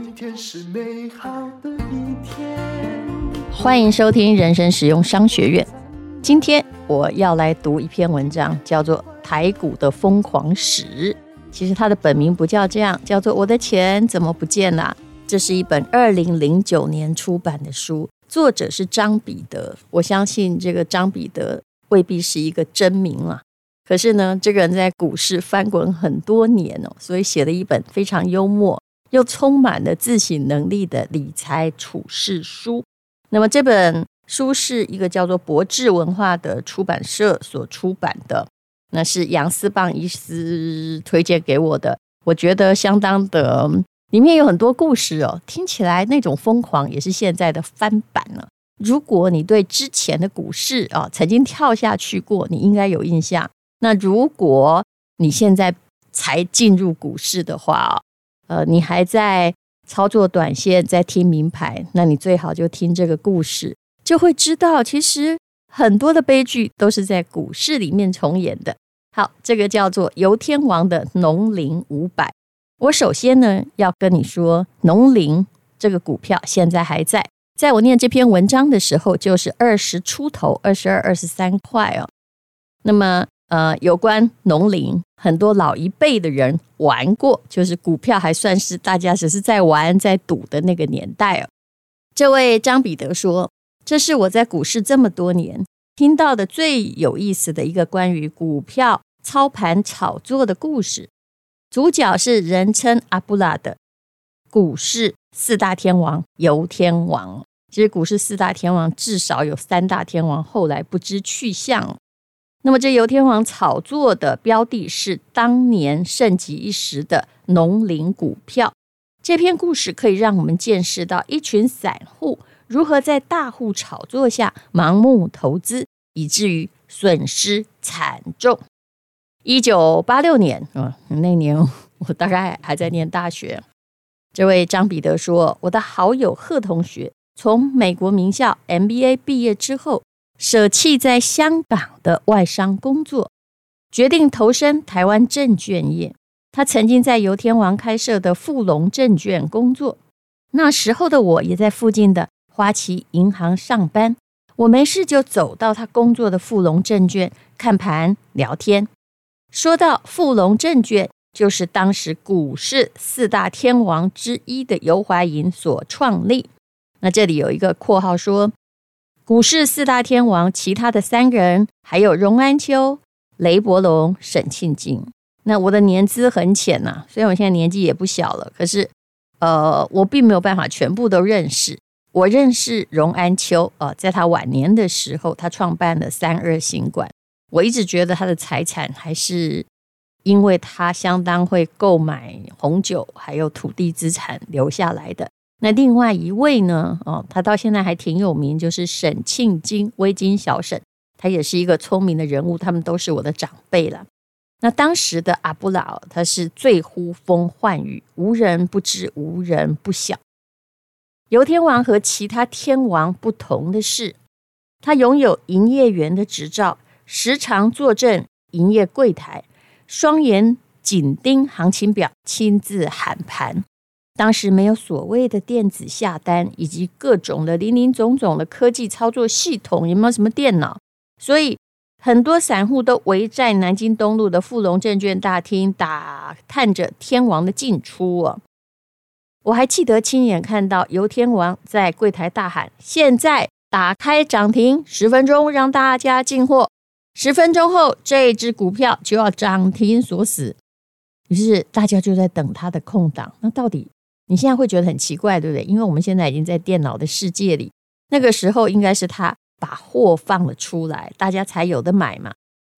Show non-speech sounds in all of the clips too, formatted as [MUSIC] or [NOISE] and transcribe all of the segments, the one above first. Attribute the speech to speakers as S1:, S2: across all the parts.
S1: 今天是美好的一天。
S2: 欢迎收听人生实用商学院。今天我要来读一篇文章，叫做《台股的疯狂史》。其实它的本名不叫这样，叫做《我的钱怎么不见了》。这是一本二零零九年出版的书，作者是张彼得。我相信这个张彼得未必是一个真名啊。可是呢，这个人在股市翻滚很多年哦，所以写了一本非常幽默又充满了自省能力的理财处世书。那么这本书是一个叫做博智文化的出版社所出版的，那是杨思棒医师推荐给我的，我觉得相当的，里面有很多故事哦，听起来那种疯狂也是现在的翻版了。如果你对之前的股市啊曾经跳下去过，你应该有印象。那如果你现在才进入股市的话，呃，你还在操作短线，在听名牌，那你最好就听这个故事，就会知道其实很多的悲剧都是在股市里面重演的。好，这个叫做游天王的农林五百。我首先呢要跟你说，农林这个股票现在还在，在我念这篇文章的时候，就是二十出头，二十二、二十三块哦。那么。呃，有关农林，很多老一辈的人玩过，就是股票还算是大家只是在玩、在赌的那个年代哦。这位张彼得说：“这是我在股市这么多年听到的最有意思的一个关于股票操盘炒作的故事。主角是人称阿布拉的股市四大天王游天王。其实股市四大天王至少有三大天王后来不知去向。”那么，这游天王炒作的标的是当年盛极一时的农林股票。这篇故事可以让我们见识到一群散户如何在大户炒作下盲目投资，以至于损失惨重。一九八六年，嗯，那年我大概还在念大学。这位张彼得说：“我的好友贺同学从美国名校 MBA 毕业之后。”舍弃在香港的外商工作，决定投身台湾证券业。他曾经在游天王开设的富隆证券工作。那时候的我也在附近的花旗银行上班。我没事就走到他工作的富隆证券看盘聊天。说到富隆证券，就是当时股市四大天王之一的游华银所创立。那这里有一个括号说。股市四大天王，其他的三个人还有荣安秋、雷伯龙、沈庆金。那我的年资很浅呐、虽然我现在年纪也不小了，可是，呃，我并没有办法全部都认识。我认识荣安秋，呃，在他晚年的时候，他创办了三二行馆。我一直觉得他的财产还是因为他相当会购买红酒，还有土地资产留下来的。那另外一位呢？哦，他到现在还挺有名，就是沈庆金，微金小沈，他也是一个聪明的人物。他们都是我的长辈了。那当时的阿布老，他是最呼风唤雨，无人不知，无人不晓。游天王和其他天王不同的是，他拥有营业员的执照，时常坐镇营业柜台，双眼紧盯行情表，亲自喊盘。当时没有所谓的电子下单，以及各种的林林总总的科技操作系统，有没有什么电脑？所以很多散户都围在南京东路的富隆证券大厅，打探着天王的进出啊！我还记得亲眼看到游天王在柜台大喊：“现在打开涨停，十分钟让大家进货，十分钟后这只股票就要涨停锁死。”于是大家就在等他的空档。那到底？你现在会觉得很奇怪，对不对？因为我们现在已经在电脑的世界里，那个时候应该是他把货放了出来，大家才有的买嘛。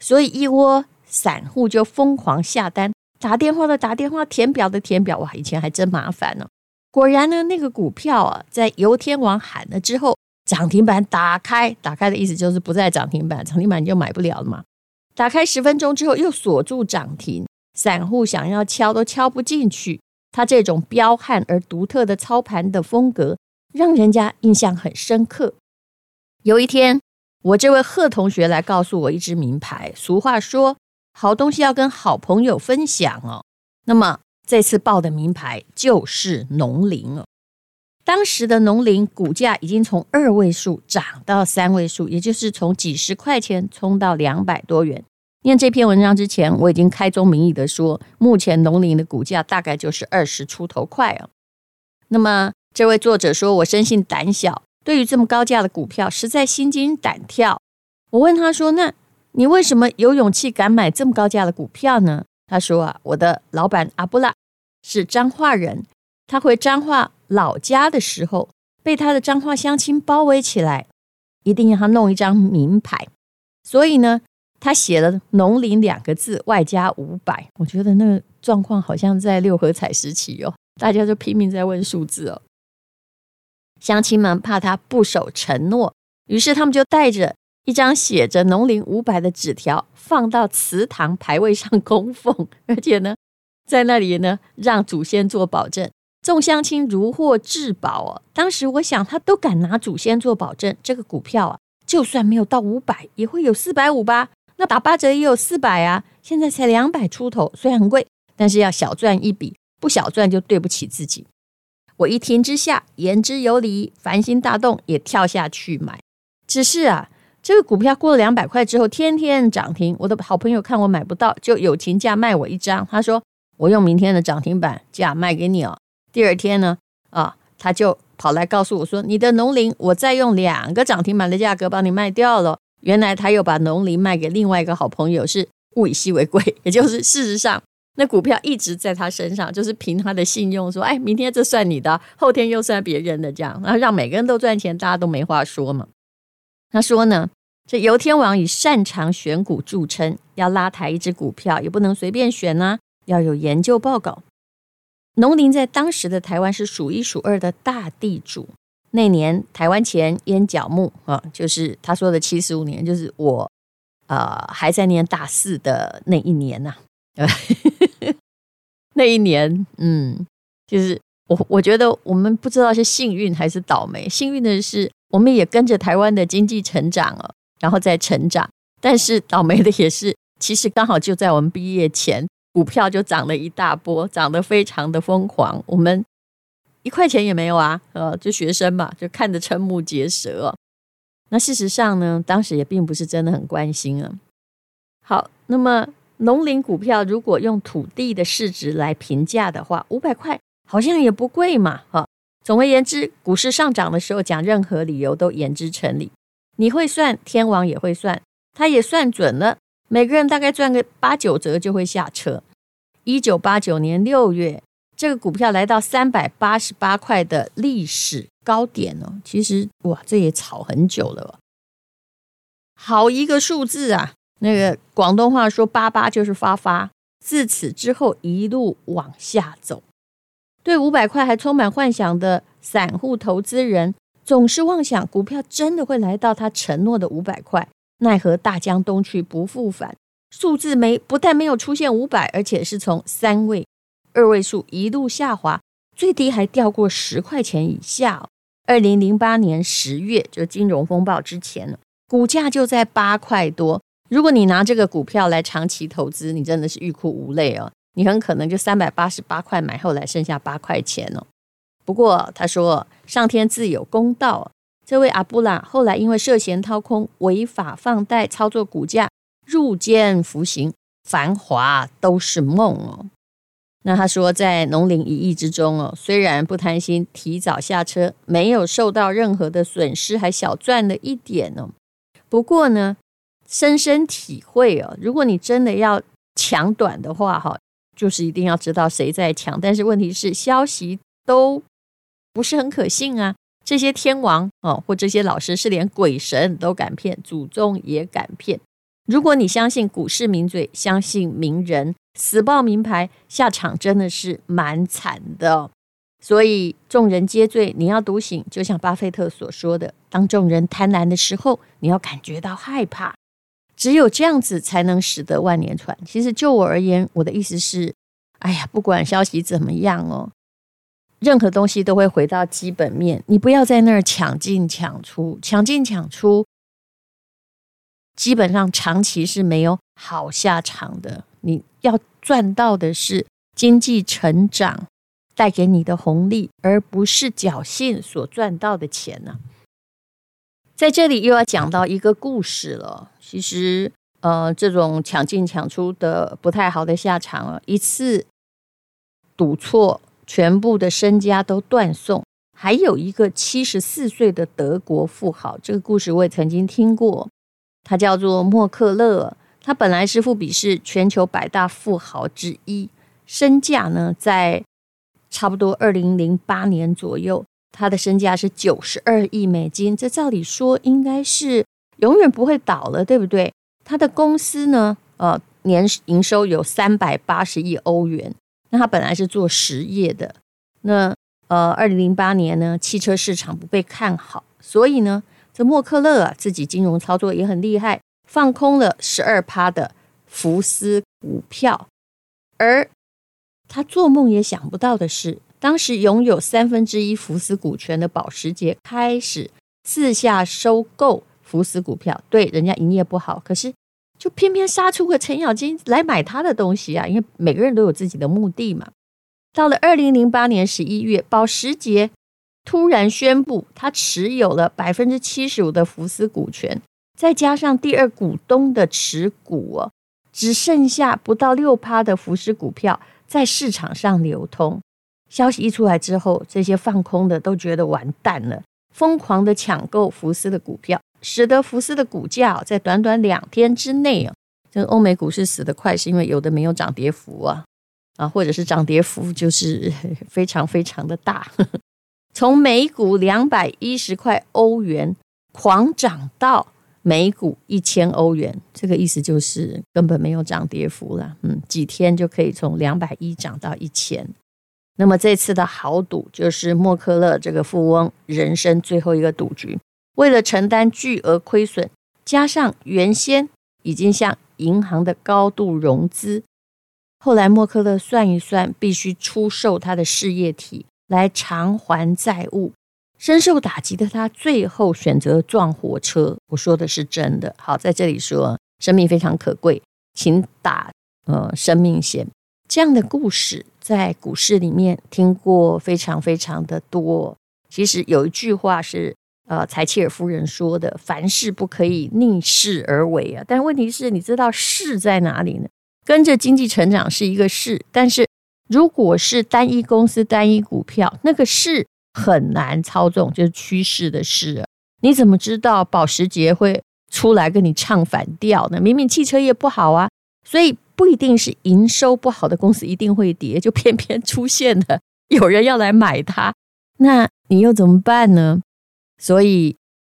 S2: 所以一窝散户就疯狂下单，打电话的打电话，填表的填表。哇，以前还真麻烦呢。果然呢，那个股票啊，在游天王喊了之后，涨停板打开，打开的意思就是不在涨停板，涨停板你就买不了了嘛。打开十分钟之后又锁住涨停，散户想要敲都敲不进去。他这种彪悍而独特的操盘的风格，让人家印象很深刻。有一天，我这位贺同学来告诉我一支名牌。俗话说，好东西要跟好朋友分享哦。那么，这次报的名牌就是农林了。当时的农林股价已经从二位数涨到三位数，也就是从几十块钱冲到两百多元。念这篇文章之前，我已经开宗明义的说，目前农林的股价大概就是二十出头块啊。那么这位作者说，我生性胆小，对于这么高价的股票，实在心惊胆跳。我问他说：“那你为什么有勇气敢买这么高价的股票呢？”他说：“啊，我的老板阿布拉是彰化人，他回彰化老家的时候，被他的彰化乡亲包围起来，一定要他弄一张名牌，所以呢，他写了‘农林’两个字，外加五百。我觉得那个状况好像在六合彩时期哦，大家就拼命在问数字哦。乡亲们怕他不守承诺，于是他们就带着一张写着‘农林五百’的纸条，放到祠堂牌位上供奉，[LAUGHS] 而且呢，在那里呢，让祖先做保证。众乡亲如获至宝哦。当时我想，他都敢拿祖先做保证，这个股票啊，就算没有到五百，也会有四百五吧？那打八折也有四百啊。现在才两百出头，虽然很贵，但是要小赚一笔，不小赚就对不起自己。我一听之下，言之有理，凡心大动，也跳下去买。只是啊。这个股票过了两百块之后，天天涨停。我的好朋友看我买不到，就友情价卖我一张。他说：“我用明天的涨停板价卖给你哦。”第二天呢，啊，他就跑来告诉我说：“你的农林，我再用两个涨停板的价格帮你卖掉了。”原来他又把农林卖给另外一个好朋友，是物以稀为贵，[LAUGHS] 也就是事实上那股票一直在他身上，就是凭他的信用说：“哎，明天这算你的，后天又算别人的，这样，然后让每个人都赚钱，大家都没话说嘛。”他说呢，这游天王以擅长选股著称，要拉抬一只股票也不能随便选呢、啊，要有研究报告。农林在当时的台湾是数一数二的大地主。那年台湾前烟角目啊，就是他说的七十五年，就是我呃还在念大四的那一年呐、啊。[LAUGHS] 那一年，嗯，就是我我觉得我们不知道是幸运还是倒霉。幸运的是。我们也跟着台湾的经济成长了，然后再成长。但是倒霉的也是，其实刚好就在我们毕业前，股票就涨了一大波，涨得非常的疯狂。我们一块钱也没有啊，呃，就学生嘛，就看得瞠目结舌。那事实上呢，当时也并不是真的很关心啊。好，那么农林股票如果用土地的市值来评价的话，五百块好像也不贵嘛，哈。总而言之，股市上涨的时候，讲任何理由都言之成理。你会算，天王也会算，他也算准了。每个人大概赚个八九折就会下车。一九八九年六月，这个股票来到三百八十八块的历史高点哦。其实哇，这也炒很久了。好一个数字啊！那个广东话说“八八”就是发发。自此之后，一路往下走。对五百块还充满幻想的散户投资人，总是妄想股票真的会来到他承诺的五百块，奈何大江东去不复返，数字没不但没有出现五百，而且是从三位、二位数一路下滑，最低还掉过十块钱以下。二零零八年十月，就金融风暴之前，股价就在八块多。如果你拿这个股票来长期投资，你真的是欲哭无泪哦。你很可能就三百八十八块买，后来剩下八块钱哦。不过他说上天自有公道，这位阿布拉后来因为涉嫌掏空、违法放贷、操作股价，入监服刑，繁华都是梦哦。那他说在农林一役之中哦，虽然不贪心，提早下车，没有受到任何的损失，还小赚了一点哦。不过呢，深深体会哦，如果你真的要抢短的话，哈。就是一定要知道谁在抢，但是问题是消息都不是很可信啊。这些天王哦，或这些老师是连鬼神都敢骗，祖宗也敢骗。如果你相信股市名嘴，相信名人，死报名牌，下场真的是蛮惨的。所以众人皆醉，你要独醒。就像巴菲特所说的，当众人贪婪的时候，你要感觉到害怕。只有这样子才能使得万年船。其实就我而言，我的意思是，哎呀，不管消息怎么样哦，任何东西都会回到基本面。你不要在那儿抢进抢出，抢进抢出，基本上长期是没有好下场的。你要赚到的是经济成长带给你的红利，而不是侥幸所赚到的钱呢、在这里又要讲到一个故事了。其实，呃，这种抢进抢出的不太好的下场啊，一次赌错，全部的身家都断送。还有一个七十四岁的德国富豪，这个故事我也曾经听过，他叫做默克勒。他本来是富比是全球百大富豪之一，身价呢在差不多二零零八年左右，他的身价是九十二亿美金。这照理说应该是永远不会倒了，对不对？他的公司呢，呃，年营收有三百八十亿欧元。那他本来是做实业的，那呃，二零零八年呢，汽车市场不被看好，所以呢，这默克勒啊自己金融操作也很厉害。放空了十二趴的福斯股票，而他做梦也想不到的是，当时拥有三分之一福斯股权的保时捷开始私下收购福斯股票。对，人家营业不好，可是就偏偏杀出个程咬金来买他的东西啊！因为每个人都有自己的目的嘛。到了二零零八年十一月，保时捷突然宣布，他持有了百分之七十五的福斯股权。再加上第二股东的持股哦，只剩下不到六趴的福斯股票在市场上流通。消息一出来之后，这些放空的都觉得完蛋了，疯狂的抢购福斯的股票，使得福斯的股价在短短两天之内啊，这个欧美股市死得快，是因为有的没有涨跌幅啊，啊，或者是涨跌幅就是非常非常的大，从每股两百一十块欧元狂涨到。每股一千欧元，这个意思就是根本没有涨跌幅了。嗯，几天就可以从两百一涨到一千。那么这次的豪赌就是默克勒这个富翁人生最后一个赌局。为了承担巨额亏损，加上原先已经向银行的高度融资，后来默克勒算一算，必须出售他的事业体来偿还债务。深受打击的他，最后选择撞火车。我说的是真的。好，在这里说，生命非常可贵，请打呃生命险。这样的故事在股市里面听过非常非常的多。其实有一句话是呃柴契尔夫人说的：“凡事不可以逆势而为啊。”但问题是，你知道势在哪里呢？跟着经济成长是一个势，但是如果是单一公司、单一股票，那个势。很难操纵，就是趋势的事。你怎么知道保时捷会出来跟你唱反调呢？明明汽车业不好啊，所以不一定是营收不好的公司一定会跌，就偏偏出现了有人要来买它，那你又怎么办呢？所以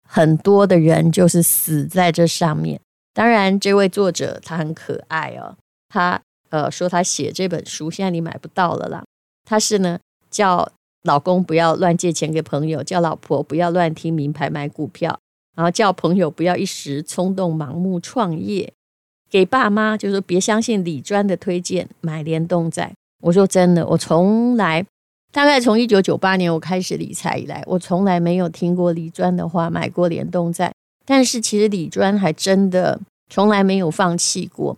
S2: 很多的人就是死在这上面。当然，这位作者他很可爱哦，他呃说他写这本书，现在你买不到了啦。他是呢叫。老公不要乱借钱给朋友，叫老婆不要乱听名牌买股票，然后叫朋友不要一时冲动盲目创业。给爸妈就是说别相信李专的推荐买联动债。我说真的，我从来大概从一九九八年我开始理财以来，我从来没有听过李专的话买过联动债。但是其实李专还真的从来没有放弃过。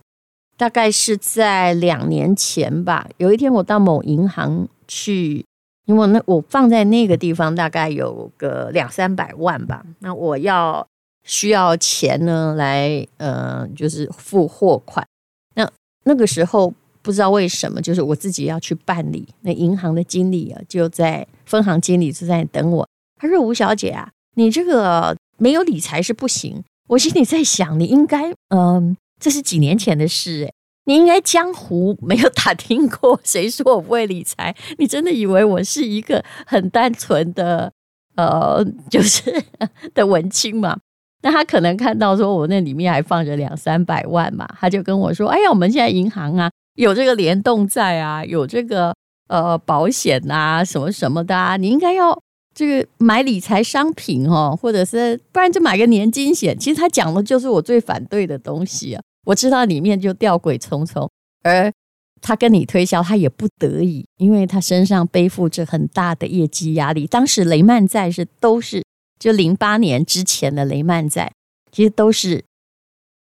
S2: 大概是在两年前吧，有一天我到某银行去。因为那我放在那个地方大概有个两三百万吧，那我要需要钱呢来呃就是付货款，那那个时候不知道为什么就是我自己要去办理，那银行的经理啊就在分行经理就在等我，他说吴小姐啊，你这个没有理财是不行，我心里在想你应该嗯、呃、这是几年前的事。诶。你应该江湖没有打听过，谁说我不会理财？你真的以为我是一个很单纯的呃，[LAUGHS] 就是 [LAUGHS] 的文青嘛？那他可能看到说我那里面还放着两三百万嘛，他就跟我说：“哎呀，我们现在银行啊，有这个联动债啊，有这个呃保险啊，什么什么的啊，你应该要这个买理财商品哦，或者是不然就买个年金险。”其实他讲的就是我最反对的东西啊。我知道里面就吊诡重重，而他跟你推销，他也不得已，因为他身上背负着很大的业绩压力。当时雷曼债是都是就零八年之前的雷曼债，其实都是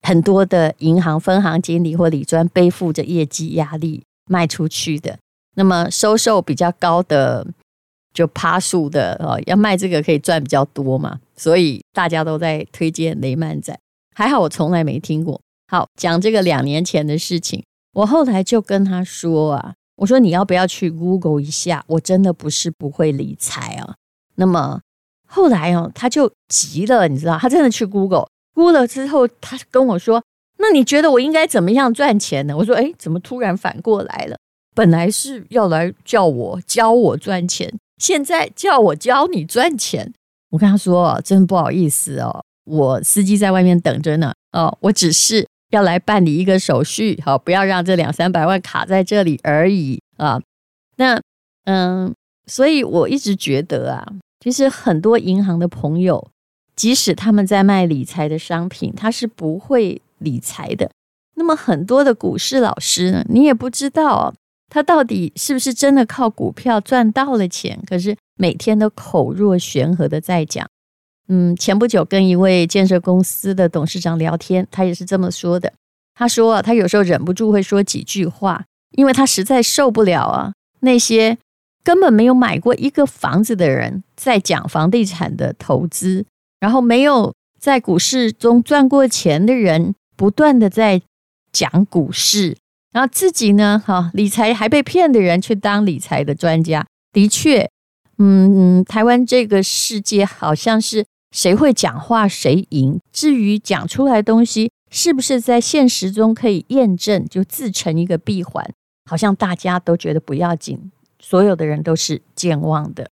S2: 很多的银行分行经理或理专背负着业绩压力卖出去的。那么收受比较高的，就趴数的哦，要卖这个可以赚比较多嘛，所以大家都在推荐雷曼债。还好我从来没听过。好，讲这个两年前的事情，我后来就跟他说啊，我说你要不要去 Google 一下？我真的不是不会理财啊。那么后来哦，他就急了，你知道，他真的去 Google，Google 了之后，他跟我说：“那你觉得我应该怎么样赚钱呢？”我说：“哎，怎么突然反过来了？本来是要来叫我教我赚钱，现在叫我教你赚钱。”我跟他说：“真不好意思哦。”我司机在外面等着呢。哦，我只是要来办理一个手续，好，不要让这两三百万卡在这里而已啊。那嗯，所以我一直觉得啊，其实很多银行的朋友，即使他们在卖理财的商品，他是不会理财的。那么很多的股市老师呢，你也不知道他到底是不是真的靠股票赚到了钱，可是每天都口若悬河的在讲。嗯，前不久跟一位建设公司的董事长聊天，他也是这么说的。他说啊，他有时候忍不住会说几句话，因为他实在受不了啊，那些根本没有买过一个房子的人在讲房地产的投资，然后没有在股市中赚过钱的人不断的在讲股市，然后自己呢，哈，理财还被骗的人去当理财的专家。的确，嗯，台湾这个世界好像是。谁会讲话谁赢。至于讲出来东西是不是在现实中可以验证，就自成一个闭环，好像大家都觉得不要紧，所有的人都是健忘的。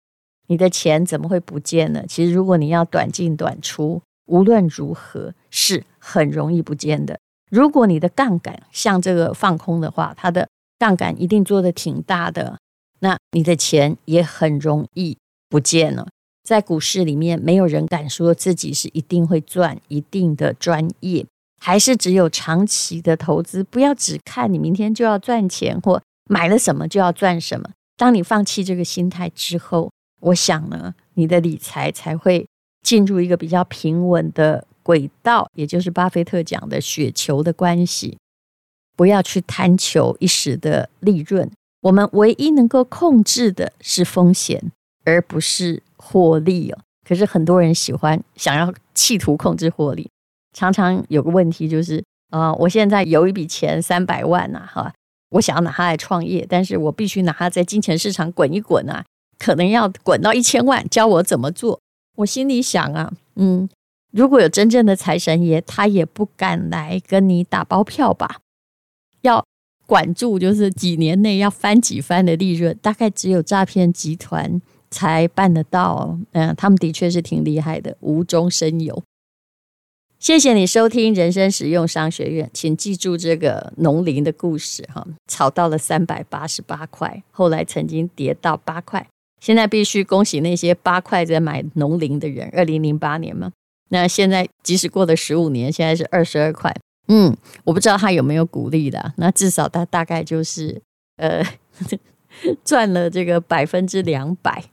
S2: 你的钱怎么会不见呢？其实如果你要短进短出，无论如何是很容易不见的。如果你的杠杆像这个放空的话，它的杠杆一定做得挺大的，那你的钱也很容易不见了。在股市里面，没有人敢说自己是一定会赚、一定的专业，还是只有长期的投资。不要只看你明天就要赚钱，或买了什么就要赚什么。当你放弃这个心态之后，我想呢，你的理财才会进入一个比较平稳的轨道，也就是巴菲特讲的雪球的关系。不要去贪求一时的利润，我们唯一能够控制的是风险，而不是。获利哦，可是很多人喜欢想要企图控制获利，常常有个问题就是啊、我现在有一笔钱三百万呐，哈，我想要拿它来创业，但是我必须拿它在金钱市场滚一滚啊，可能要滚到一千万，教我怎么做。我心里想啊，嗯，如果有真正的财神爷，他也不敢来跟你打包票吧？要管住，就是几年内要翻几番的利润，大概只有诈骗集团。才办得到，嗯，他们的确是挺厉害的，无中生有。谢谢你收听人生实用商学院，请记住这个农林的故事哈，炒到了三百八十八块，后来曾经跌到八块，现在必须恭喜那些八块在买农林的人。二零零八年嘛，那现在即使过了十五年，现在是二十二块，嗯，我不知道他有没有鼓励的，那至少他大概就是呃。[LAUGHS] 赚了这个百分之两百，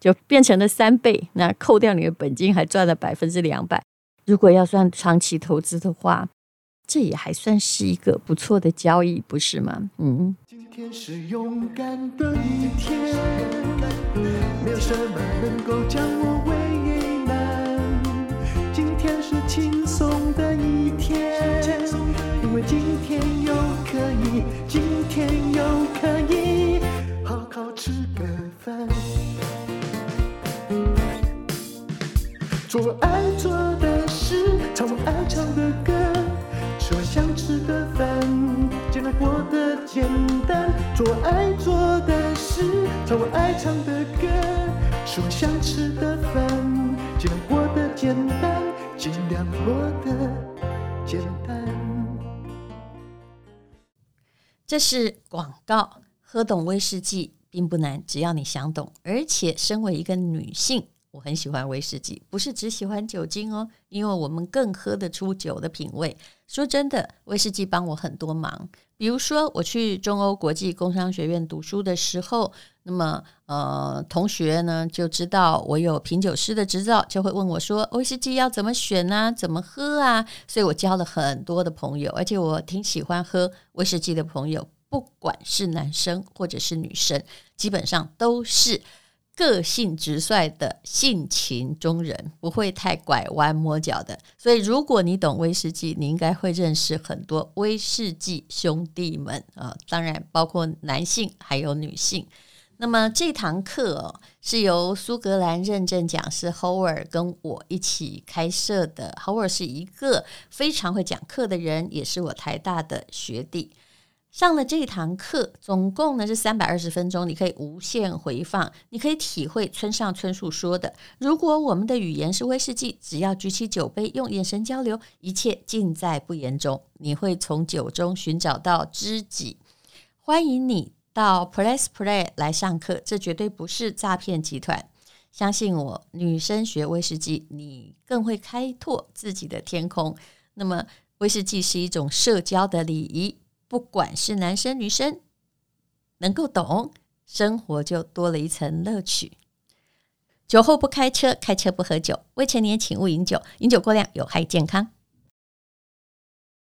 S2: 就变成了三倍。那扣掉你的本金，还赚了百分之两百。如果要算长期投资的话，这也还算是一个不错的交易，不是吗？嗯。今天是勇敢的一天，没有什么能够将我为难。今天是轻松的一做我爱做的事，唱我爱唱的歌，吃我想吃的饭，尽量过得简单。做我爱做的事，唱我爱唱的歌，吃我想吃的饭，尽量过得简单，尽量过得简单。这是广告，喝懂威士忌。并不难，只要你想懂。而且，身为一个女性，我很喜欢威士忌，不是只喜欢酒精哦，因为我们更喝得出酒的品味。说真的，威士忌帮我很多忙。比如说，我去中欧国际工商学院读书的时候，那么呃，同学呢就知道我有品酒师的执照，就会问我说：“威士忌要怎么选啊？怎么喝啊？”所以我交了很多的朋友，而且我挺喜欢喝威士忌的朋友。不管是男生或者是女生，基本上都是个性直率的性情中人，不会太拐弯抹角的。所以，如果你懂威士忌，你应该会认识很多威士忌兄弟们啊，当然包括男性还有女性。那么这堂课哦，是由苏格兰认证讲师 Howard 跟我一起开设的。Howard 是一个非常会讲课的人，也是我台大的学弟。上了这堂课，总共呢是三百二十分钟，你可以无限回放，你可以体会村上春树说的：“如果我们的语言是威士忌，只要举起酒杯，用眼神交流，一切尽在不言中。你会从酒中寻找到知己。”欢迎你。到 Press Play 来上课，这绝对不是诈骗集团。相信我，女生学威士忌，你更会开拓自己的天空。那么，威士忌是一种社交的礼仪，不管是男生女生，能够懂，生活就多了一层乐趣。酒后不开车，开车不喝酒，未成年请勿饮酒，饮酒过量有害健康。